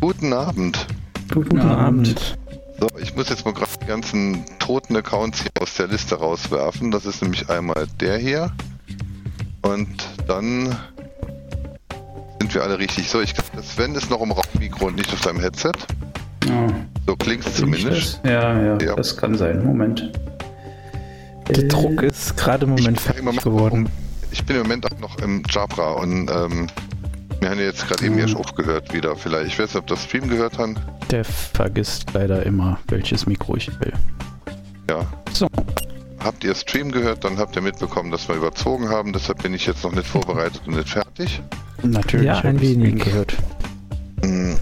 Guten Abend. Guten, Abend. So, ich muss jetzt mal gerade die ganzen toten Accounts hier aus der Liste rauswerfen. Das ist nämlich einmal der hier. Und dann sind wir alle richtig. So, ich glaube, Sven ist noch im Raummikro und nicht auf seinem Headset. Ja, So klingt es zumindest. ja, ja, Ja. das kann sein. Moment. Der Äh, Druck ist gerade im Moment Ich bin im fertig Moment- geworden. Ich bin im Moment auch noch im Jabra und ähm, wir haben ja jetzt gerade eben erst aufgehört wieder. Vielleicht, ich weiß nicht, ob das Stream gehört haben. Der vergisst leider immer, welches Mikro ich will. Ja. So, Habt ihr Stream gehört, dann habt ihr mitbekommen, dass wir überzogen haben. Deshalb bin ich jetzt noch nicht vorbereitet und nicht fertig. natürlich Ja, ein wenig. gehört. Mm.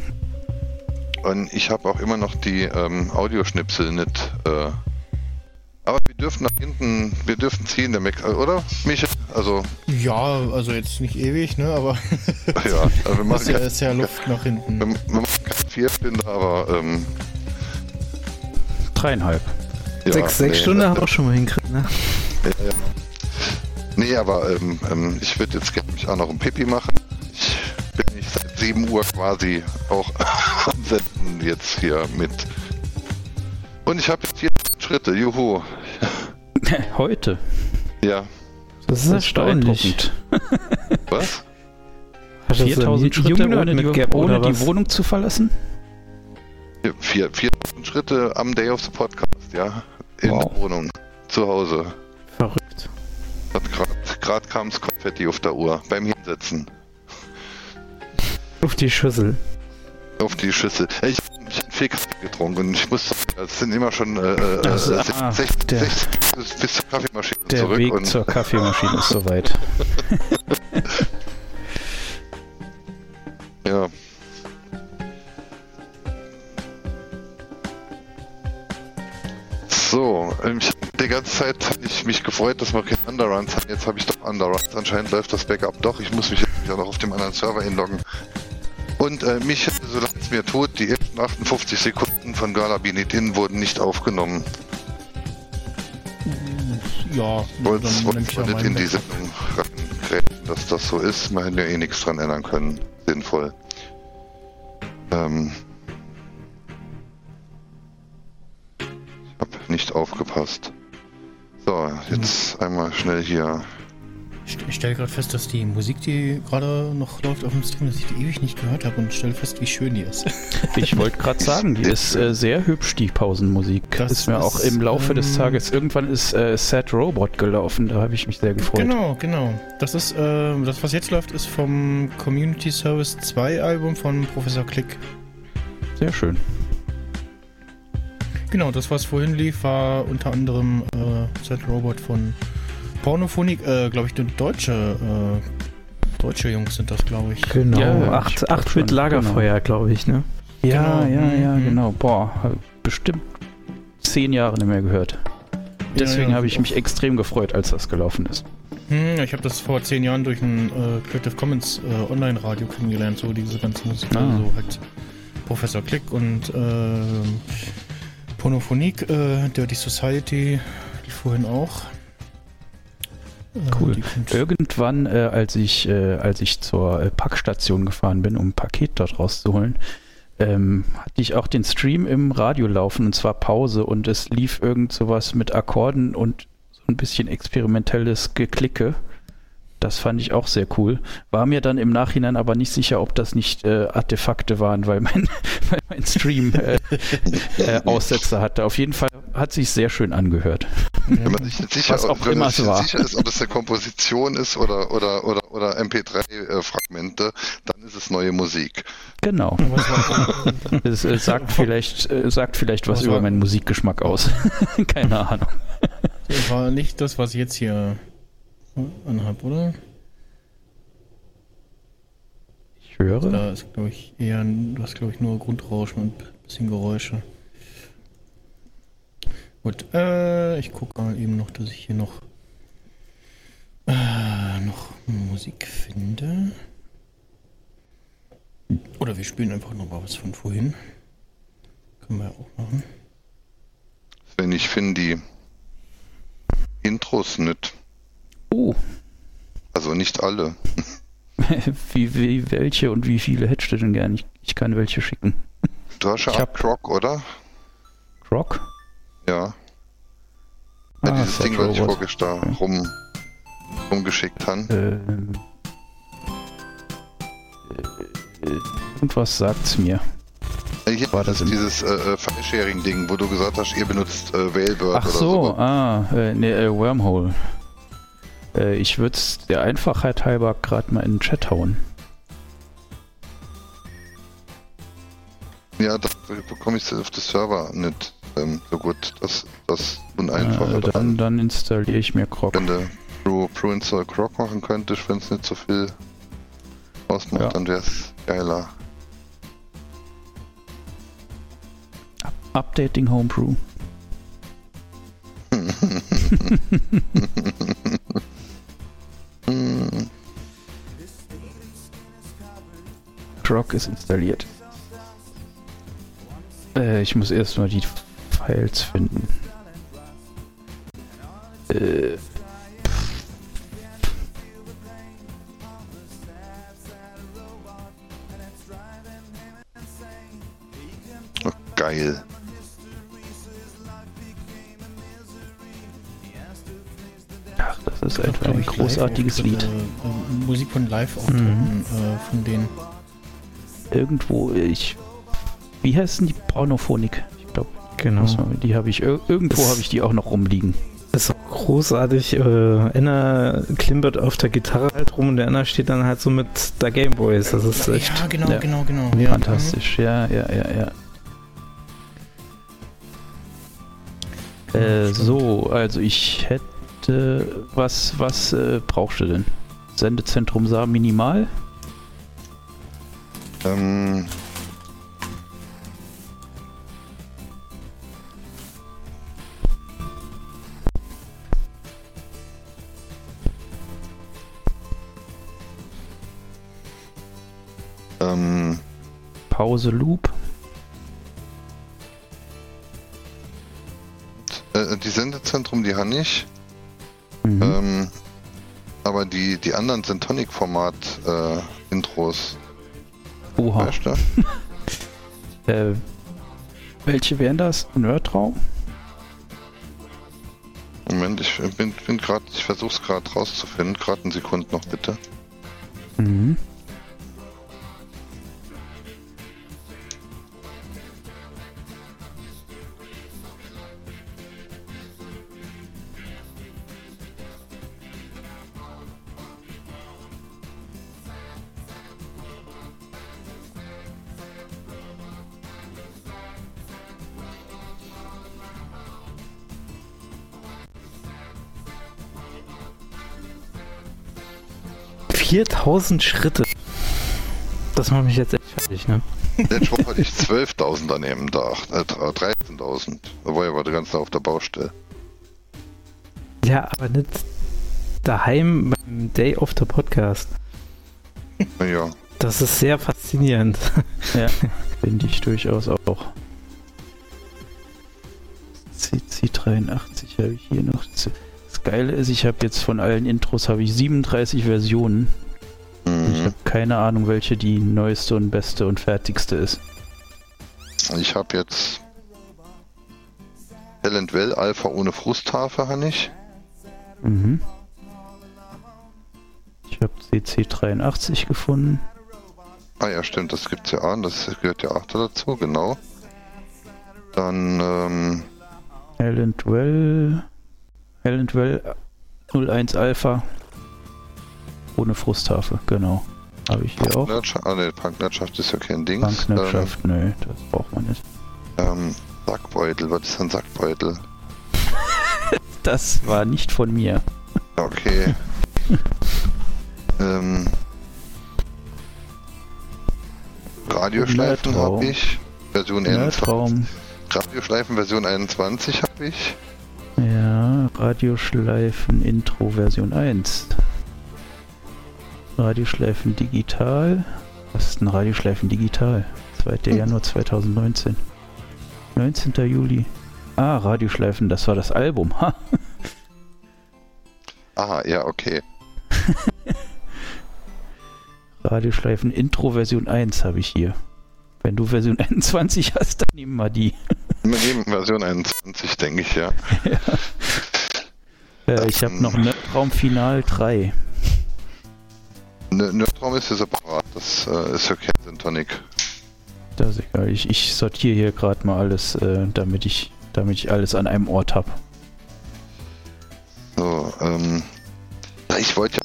Und ich habe auch immer noch die ähm, Audioschnipsel nicht. Äh, dürfen nach hinten, wir dürfen ziehen, der Mac, äh, oder? Michael? Also, Ja, also jetzt nicht ewig, ne? Aber ja, also wir es machen ist ja, ist ja Luft nach hinten. wir, wir machen kein Vierspinner, aber ähm, Dreieinhalb. ja, sechs sechs nee, Stunden äh, haben wir auch schon mal hinkriegt, ne? Ja, ja. Nee, aber ähm, ähm, ich würde jetzt gerne mich auch noch ein Pipi machen. Ich bin nicht seit 7 Uhr quasi auch am Senden jetzt hier mit. Und ich habe jetzt 14 Schritte, juhu. Heute. Ja, Das ist erstaunlich. was? Hat das ein 4000 Schritte Junge ohne, die, mitgehabt, ohne die? Wohnung zu verlassen? Ja, Vier, 14 Schritte am Day of the Podcast, ja. In Wow. der Wohnung, zu Hause. Verrückt. Gerade kam das Konfetti auf der Uhr beim Hinsetzen. Auf die Schüssel. Auf die Schüssel. Ich, Kaffee getrunken und ich muss es sind immer schon äh, äh, Das- äh, ah, 60, der- 60 bis, bis zur Kaffeemaschine Der zurück Weg und zur Kaffeemaschine ist soweit. ja. So, ähm, ich, die ganze Zeit habe ich mich gefreut, dass wir keine Underruns haben. Jetzt habe ich doch Underruns. Anscheinend läuft das Backup doch. Ich muss mich jetzt wieder noch auf dem anderen Server inloggen. Und äh, mich, solange es mir tut, die ersten 58 Sekunden von Gala Binitin wurden nicht aufgenommen. Ja, ich ich ja nicht in die. Sendung dass das so ist. Man hätte ja eh nichts dran ändern können. Sinnvoll. Ähm ich hab nicht aufgepasst. So, jetzt einmal schnell hier. Ich, stelle gerade fest, dass die Musik, die gerade noch läuft auf dem Stream, dass ich die ewig nicht gehört habe und stelle fest, wie schön die ist. Ich wollte gerade sagen, die ist äh, sehr hübsch, die Pausenmusik. Das ist mir auch ist, im Laufe des ähm, Tages, irgendwann ist äh, Sad Robot gelaufen, da habe ich mich sehr gefreut. Genau, genau. Das ist, äh, das was jetzt läuft, ist vom Community Service 2 Album von Professor Click. Sehr schön. Genau, das was vorhin lief, war unter anderem äh, Set Robot von Pornophonik, äh, glaube ich, eine deutsche, äh, deutsche Jungs sind das, glaube ich. Genau. Ja, acht, acht mit Lagerfeuer, glaube ich, ne? Ja, Genau, ja, ja, mhm. genau. Boah, bestimmt zehn Jahre nicht mehr gehört. Deswegen ja, habe ich mich extrem gefreut, als das gelaufen ist. Hm, ich habe das vor zehn Jahren durch ein äh, Creative Commons äh, Online-Radio kennengelernt, so diese ganze Musik. Ah. Also halt Professor Click und äh, Pornophonik, äh, Dirty Society, die vorhin auch. Cool. Irgendwann, äh, als ich, äh, als ich zur äh, Packstation gefahren bin, um ein Paket dort rauszuholen, ähm, hatte ich auch den Stream im Radio laufen und zwar Pause und es lief irgend sowas mit Akkorden und so ein bisschen experimentelles Geklicke. Das fand ich auch sehr cool. War mir dann im Nachhinein aber nicht sicher, ob das nicht äh, Artefakte waren, weil mein, weil mein Stream äh, äh, Aussetzer hatte. Auf jeden Fall hat sich sehr schön angehört. Wenn man sich nicht sicher, Was auch wenn man immer sich war. sicher ist, ob es eine Komposition ist oder, oder, oder, oder MP3-Fragmente, dann ist es neue Musik. Genau. Es Es äh, sagt vielleicht, äh, sagt vielleicht was Was über meinen Musikgeschmack aus. Keine Ahnung. Das war nicht das, was ich jetzt hier anhab, oder? Ich höre. Da ist, glaube ich, eher, du hast, glaube ich, nur Grundrauschen und ein bisschen Geräusche. Gut, äh, ich gucke mal eben noch, dass ich hier noch, äh, noch Musik finde. Oder wir spielen einfach noch mal was von vorhin. Können wir ja auch machen. Wenn ich finde die Intros nicht. Oh, Also nicht alle. wie, wie, welche und wie viele hättest du denn gern? Ich, ich kann welche schicken. Du hast ja Ich auch hab- Croc, oder? Croc? Ja. Ja, Ah, dieses Ding, was ich vorgestern Okay. rum, rumgeschickt habe. Ähm, äh, äh, irgendwas sagt's mir. Hier War das dieses, äh, äh, File-Sharing-Ding, wo du gesagt hast, ihr benutzt äh, Whalebird Ach oder so, so. ah, äh, ne, äh, Wormhole. Äh, ich würde es der Einfachheit halber gerade mal in den Chat hauen. Ja, da bekomme ich auf das Server nicht ähm, so gut. Das, das uneinfache äh, dann, dann installiere ich mir Croc. Wenn du Pro, Pro Install Croc machen könntest, wenn es nicht so viel ausmacht, Ja. dann wäre es geiler. Updating Homebrew. ist installiert. Äh, ich muss erstmal die Files finden. Äh, oh, geil. ach, das ist einfach ein großartiges Lied. Äh, äh, Musik von Live-Auftritten äh, von denen. Irgendwo, ich. Wie heißt denn die Pornophonik? Ich glaube, Genau. die habe ich. ir- Irgendwo Das- habe ich die auch noch rumliegen. ist auch großartig. Äh, Anna klimpert auf der Gitarre halt rum und der Anna steht dann halt so mit der Gameboys. Das ist echt. Ja, genau, Ja. genau, genau. Ja, Fantastisch, ja, ja, ja, ja. Äh, so, also ich hätte. Was, was äh, brauchst du denn? Sendezentrum Saar minimal? Ähm, ähm, Pause Loop? äh, die Sendezentrum, die habe ich. Mhm. Ähm, aber die, die anderen sind Tonic-Format-Intros. Oha. Äh, welche wären das? Nerdraum? Moment, ich bin, bin gerade, ich versuche es gerade rauszufinden. Gerade einen Sekunden noch bitte. Mhm. Äh, 4000 Schritte. Das macht mich jetzt echt fertig, ne? Letzte Woche hatte ich 12.000 an dem Tag. Äh, 13.000. Da war ich aber die ganze Zeit auf der Baustelle. Ja, aber nicht daheim beim Day of the Podcast. Ja. Das ist sehr faszinierend. Ja, finde ich durchaus auch. CC83 habe ich hier noch. Das das Geile ist, ich habe jetzt von allen Intros habe ich 37 Versionen. Ich Mhm. habe keine Ahnung, welche die neueste und beste und fertigste ist. Ich habe jetzt Hell and Well Alpha ohne Frusthafe, habe ich. Mhm. Ich habe CC83 gefunden. Ah ja, stimmt, das gibt's ja auch. Das gehört ja auch da dazu, genau. Dann, ähm, Hell and Well. Hell and Well 01 Alpha. Ohne Frusthafe, genau. Habe ich hier auch. Ah ne, Punknerdschaft ist ja kein Ding. Banknetschaft, nö, das braucht man nicht. Ähm, ähm, Sackbeutel, was ist ein Sackbeutel? Das war nicht von mir. Okay. ähm, Radioschleifen habe ich. Version 21. Nerdraum. Radioschleifen Version 21 habe ich. Ja, Radioschleifen Intro Version 1. Radioschleifen digital. Was ist ein Radioschleifen digital? 2. Hm. Januar 2019. 19. Juli. Ah, Radioschleifen, das war das Album. Ha. Aha, ja, okay. Radioschleifen Intro Version 1 habe ich hier. Wenn du Version 21 hast, dann nehmen wir die. Wir nehmen Version 21, denke ich, ja. ja. Äh, ich habe noch Nerdraum Final 3. Nerdraum ist ja separat, das äh, ist okay, Syntonic. Das ist egal. Ich, ich sortiere hier gerade mal alles, äh, damit ich damit ich alles an einem Ort habe. So, ähm, ich wollte ja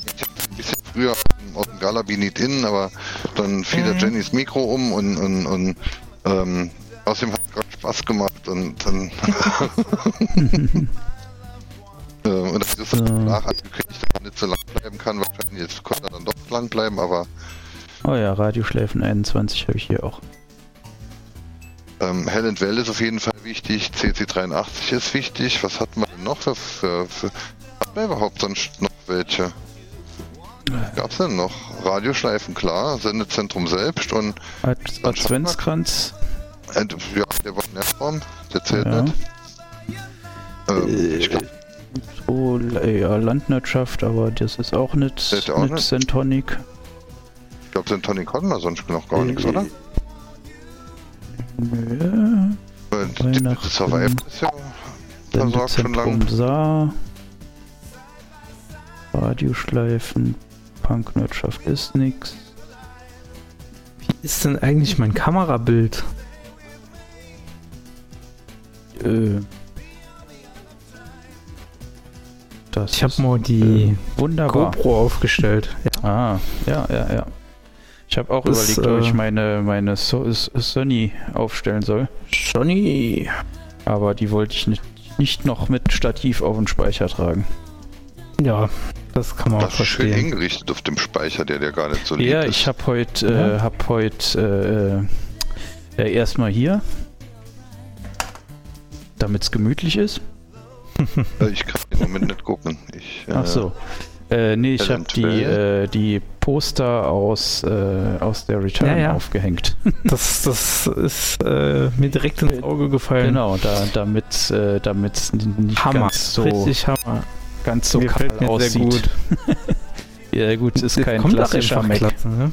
ein bisschen früher auf dem Galabi nicht in, aber dann fiel mhm. Jennys Mikro um und, und, und ähm, außerdem hat es gerade Spaß gemacht und dann äh, und das ist dann nach angekündigt, dass er nicht so lang bleiben kann. Wahrscheinlich jetzt konnte er dann doch lang bleiben, aber. Oh ja, Radioschläfen 21 habe ich hier auch. Ähm, Hell and Well ist auf jeden Fall wichtig, CC83 ist wichtig. Was hat man denn noch für, für, für hat man überhaupt sonst noch welche? Gab's denn noch? Radioschleifen, klar, Sendezentrum selbst und Ad Adventskranz. Äh, ja, der war in der Form, der zählt ja. nicht. Ähm, äh, ich glaub, so, ja, Landwirtschaft, aber das ist auch nicht, nicht, auch nicht Centonic. Ich glaube, Centonic hatten wir sonst noch gar äh, nichts, oder? Nö. Die Survival ist ja versorgt schon lang. Saar. Radioschleifen. Punkwirtschaft ist nix. Wie ist denn eigentlich mein Kamerabild? Äh. Das ich habe mal die äh, wunderbar. GoPro aufgestellt. Ja. Ah, ja, ja, ja. Ich habe auch das, überlegt, ob ich äh, meine, meine so Sony aufstellen soll. Sony. Aber die wollte ich nicht, nicht noch mit Stativ auf den Speicher tragen. Ja, das kann man das auch verstehen. schön hingerichtet auf dem Speicher, der dir gar nicht so lieb ja, ist. Ja, ich habe heute äh, ja. hab heut, äh, äh, erstmal hier, damit es gemütlich ist. Äh, ich kann im Moment nicht gucken. Ich, Ach so. Äh, nee, ich habe die, äh, die Poster aus, äh, aus der Return ja, ja. aufgehängt. das, das ist äh, mir direkt ins Auge gefallen. Genau, da, damit äh, es nicht Hammer. ganz so, Richtig Hammer. Ganz so mir kahl aussieht. Sehr gut. ja gut, es ist das kein klassischer Mac. Klasse, ne?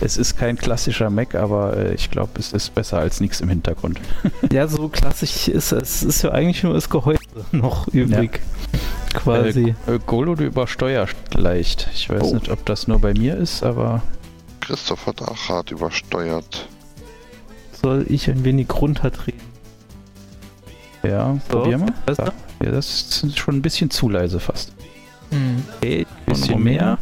Es ist kein klassischer Mac, aber äh, ich glaube, es ist besser als nichts im Hintergrund. ja, so klassisch ist es. Es ist ja eigentlich nur das Gehäuse noch übrig. Ja quasi. Äh, Golo, du übersteuerst leicht. Ich weiß oh. nicht, ob das nur bei mir ist, aber. Christoph hat auch hart übersteuert. Soll ich ein wenig runterdrehen? Ja, so, probier mal. Ja, ja, das ist schon ein bisschen zu leise fast. Hm. Okay, ein bisschen mehr.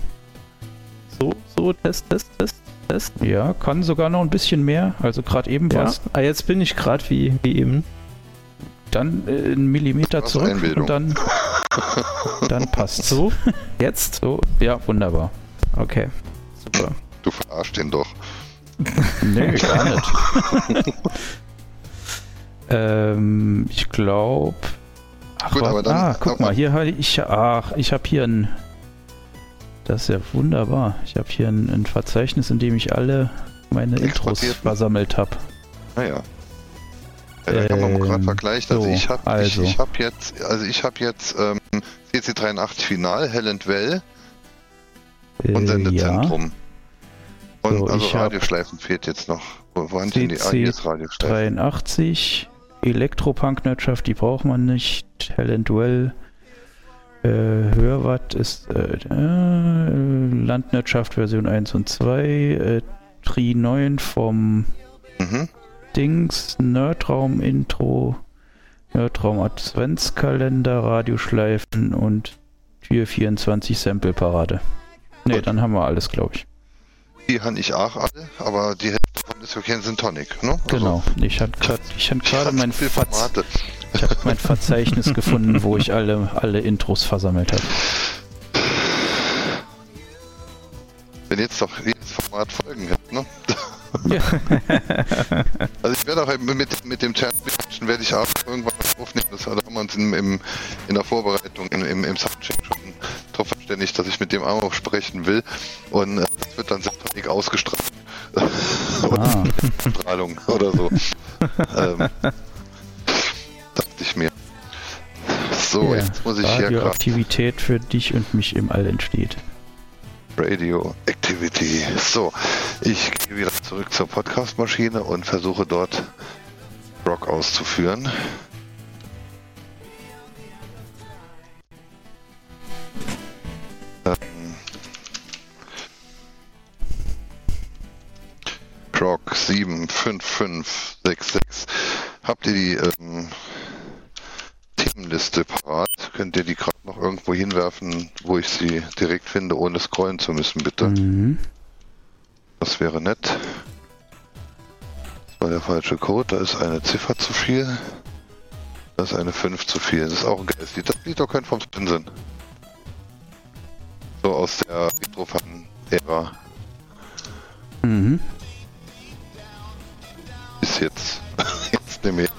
So, so, Test, Test, Test, Test. Ja, kann sogar noch ein bisschen mehr. Also gerade eben ja. was. Ah, jetzt bin ich gerade wie, wie eben. Dann äh, einen Millimeter zurück und dann Dann passt so. Jetzt? So, ja, wunderbar. Okay, super. Du verarschst den doch. nee, gar nicht. ähm, ich glaube. Gut, aber dann. Ah, guck mal, hier habe ich. Ach, ich habe hier ein. Das ist ja wunderbar. Ich habe hier ein, ein, Verzeichnis, in dem ich alle meine Intros versammelt habe. Naja. Ah, ja, da kann man gerade ähm, vergleicht. Also, so, ich habe also. ich, ich hab jetzt, also ich habe jetzt ähm, CC83 Final, Hell and Well und Sendezentrum. Ja. Und so, also Radioschleifen fehlt jetzt noch. Wo waren denn die? Ah, ist Radioschleifen. 83, Elektropunk-Wirtschaft, die braucht man nicht. Hell and Well. Äh, Hörwatt ist äh, äh, Landwirtschaft Version 1 und 2. Äh, Tri 9 vom mhm. Dings, Nerdraum-Intro, Nerdraum-Adventskalender, Radioschleifen und Tür 24 Sample-Parade. Ne, dann haben wir alles, glaube ich. Die habe ich auch alle, aber die Hälfte davon ist ja kein Syntonic, ne? Also genau, ich hatte gerade mein, hab mein Verzeichnis gefunden, wo ich alle, alle Intros versammelt habe. Wenn jetzt doch jedes Format Folgen hätte, ne? Ja. also ich werde auch mit, mit dem Champion werde ich auch irgendwann aufnehmen. Das haben wir uns in, im, in der Vorbereitung, im, im, im Soundcheck schon darauf verständigt, dass ich mit dem auch sprechen will. Und äh, das wird dann sehr ausgestrahlt. Ah. Strahlung oder so. ähm, dachte ich mir. So, ja, jetzt muss ich hier Radioaktivität für dich und mich im All entsteht. Radio Activity. So, ich gehe wieder zurück zur Podcast-Maschine und versuche dort Rock auszuführen. Ähm, Rock 75566. Habt ihr die ähm, Themenliste parat? Könnt ihr die gerade noch irgendwo hinwerfen, wo ich sie direkt finde, ohne scrollen zu müssen, bitte? Mhm. Das wäre nett. Das war der falsche Code. Da ist eine Ziffer zu viel. Da ist eine 5 zu viel. Das ist auch ein geiles Lied. Das Lied doch kein vom Spinsen. So aus der Retrofan-Ära. Mhm. Ist jetzt. jetzt nicht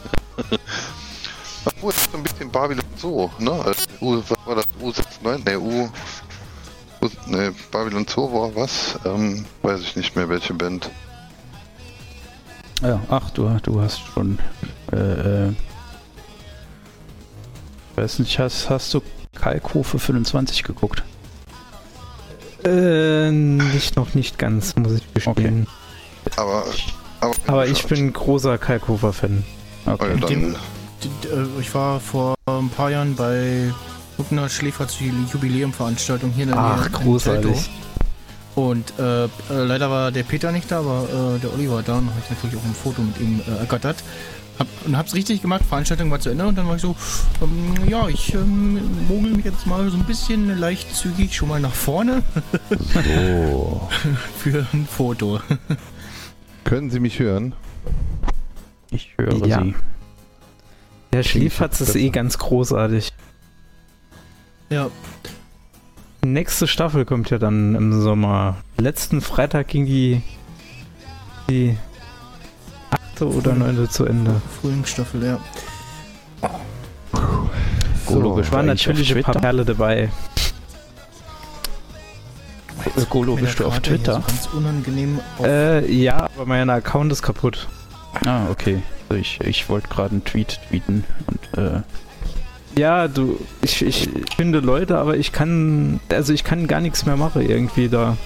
es ist so ein bisschen Babylon so, ne? Also, U, was war das? U69? Ne, U. U ne, Babylon Zoo war was? Ähm, weiß ich nicht mehr, welche Band. Ja, ach, du, du hast schon. Äh, äh, weiß nicht, hast, hast du Kalkhofe 25 geguckt? Äh, nicht noch nicht ganz, muss ich gestehen. Aber. Aber, Aber ich bin großer Kalkofer-Fan. Okay, Okay. dann, Dem- Die- äh, Ich war vor ein paar Jahren bei irgendeiner Schläferz-Jubiläumveranstaltung hier in der Ach, Nähe in großartig. Und äh, äh, leider war der Peter nicht da, aber äh, der Oliver da und habe ich natürlich auch ein Foto mit ihm äh, ergattert. Hab, und hab's richtig gemacht, Veranstaltung war zu Ende und dann war ich so, ähm, ja, ich ähm, mogel mich jetzt mal so ein bisschen leicht zügig schon mal nach vorne So. für ein Foto. Können Sie mich hören? Ich höre Ja. sie. Der Schläferz ist eh ganz großartig. Ja, nächste Staffel kommt ja dann im Sommer. Letzten Freitag ging die, die achte oder neunte zu Ende. Frühlingsstaffel, ja. Golo So. du Waren natürlich ein paar? Perle dabei. Äh, Golo, bist du auf Twitter? So ganz unangenehm auf Äh, ja, aber mein Account ist kaputt. Ah, okay. Also ich ich wollte gerade einen Tweet tweeten und äh, Ja, du, ich, ich finde Leute, aber ich kann, also ich kann gar nichts mehr machen irgendwie da.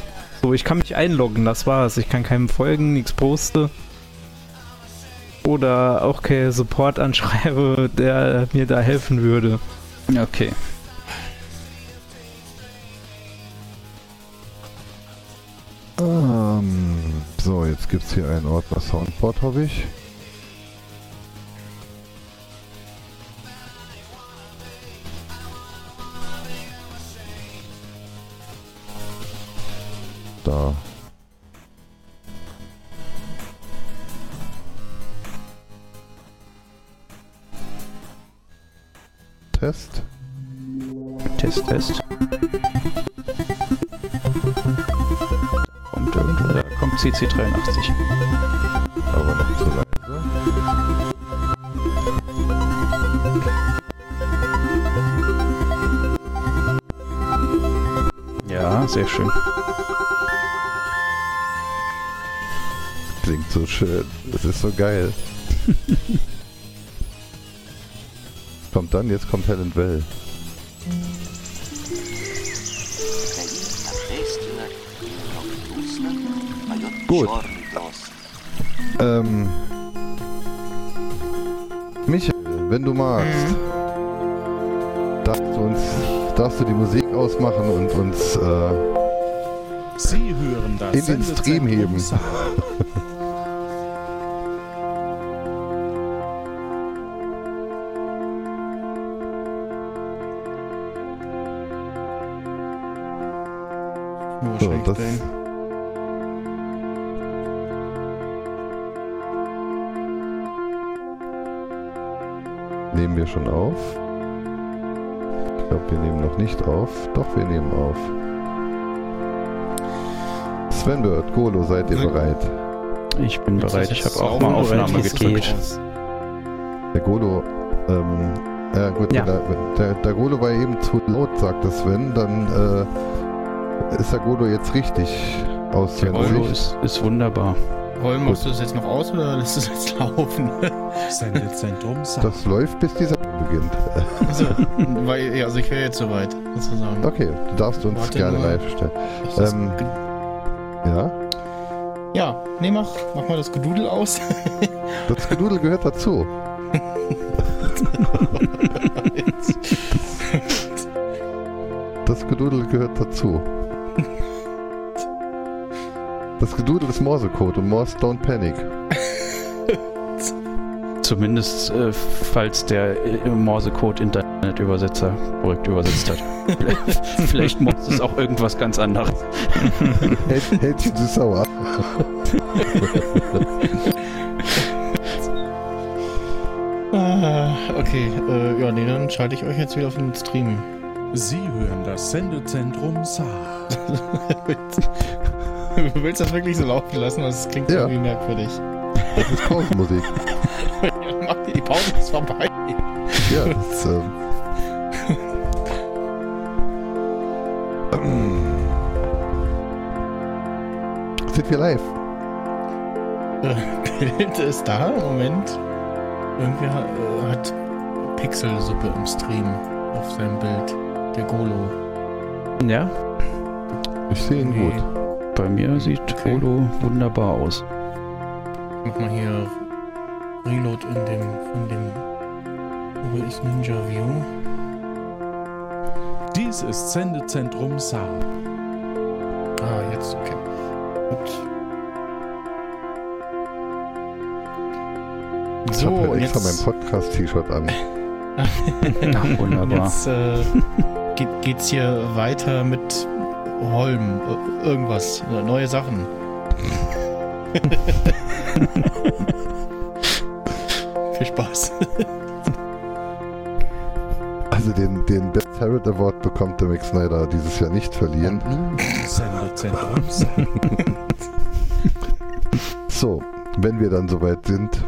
So, ich kann mich einloggen, das war's. Ich kann keinem folgen, nichts poste. Oder auch kein Support anschreibe, der mir da helfen würde. okay. Ähm, so, jetzt gibt es hier einen Ordner Soundboard, hoffe ich. Da. Test. Test, Test. Kommt irgendwo, da kommt CC83. Aber noch zu leise. Ja, sehr schön. So schön. Das ist so geil. kommt dann, jetzt kommt Helen Well. Gut. Ähm. Michael, wenn du magst, darfst du uns, darfst du die Musik ausmachen und uns, äh, Sie hören das In den Stream heben. nehmen wir schon auf. Ich glaube, wir nehmen noch nicht auf. Doch, wir nehmen auf. Sven Bird, Golo, seid ihr bereit? Ich bin bereit. Ich habe auch mal Aufnahme gedrückt. Der Golo, ähm, ja gut, Ja. Der, der, der Golo war eben zu laut, sagte Sven, dann äh, ist der Golo jetzt richtig aus Der Golo Sicht. ist, ist wunderbar. Holm, machst du das jetzt noch aus oder lässt du es jetzt laufen? Sendezentrum Saar. Das läuft, bis die Sendung beginnt. Also, weil, ja, also ich wäre jetzt soweit, sozusagen. Okay, du darfst uns Warte gerne live stellen. Ähm, Ja, ja, nee, mach, mach mal das Gedudel aus. das Gedudel gehört dazu. Das Gedudel gehört dazu. Das Gedudel ist Morsecode und Morse don't panic. Zumindest äh, falls der äh, Morsecode Internetübersetzer korrekt übersetzt hat. Vielleicht, muss es auch irgendwas ganz anderes. Hält, hält sie zu sauer. Ah, okay, äh, ja, nee, dann schalte ich euch jetzt wieder auf den Stream. Sie hören das Sendezentrum Saar. Du willst das wirklich so laufen lassen? Das klingt Ja. irgendwie merkwürdig. Das ist Pausenmusik. Mach die, die Pause ist vorbei. Ja, das ähm, Sind wir live? Äh, Bild ist da, Moment. Irgendwer hat, äh, hat Pixelsuppe im Stream auf seinem Bild. Der Golo. Ja, Ich sehe ihn gut. Bei mir sieht Okay. Holo wunderbar aus. Mach mal hier Reload in dem, von dem Wo ist Ninja View? Dies ist Sendezentrum Saar. Ah, jetzt, okay. Gut. Ich So, habe und halt extra jetzt, mein Podcast-T-Shirt an. Ach, wunderbar. jetzt äh, geht, geht's hier weiter mit Holm. äh, Irgendwas, äh, neue Sachen. Viel Spaß. Also den, den Best Parrot Award bekommt der Mac Snyder dieses Jahr nicht verliehen. So, wenn wir dann soweit sind,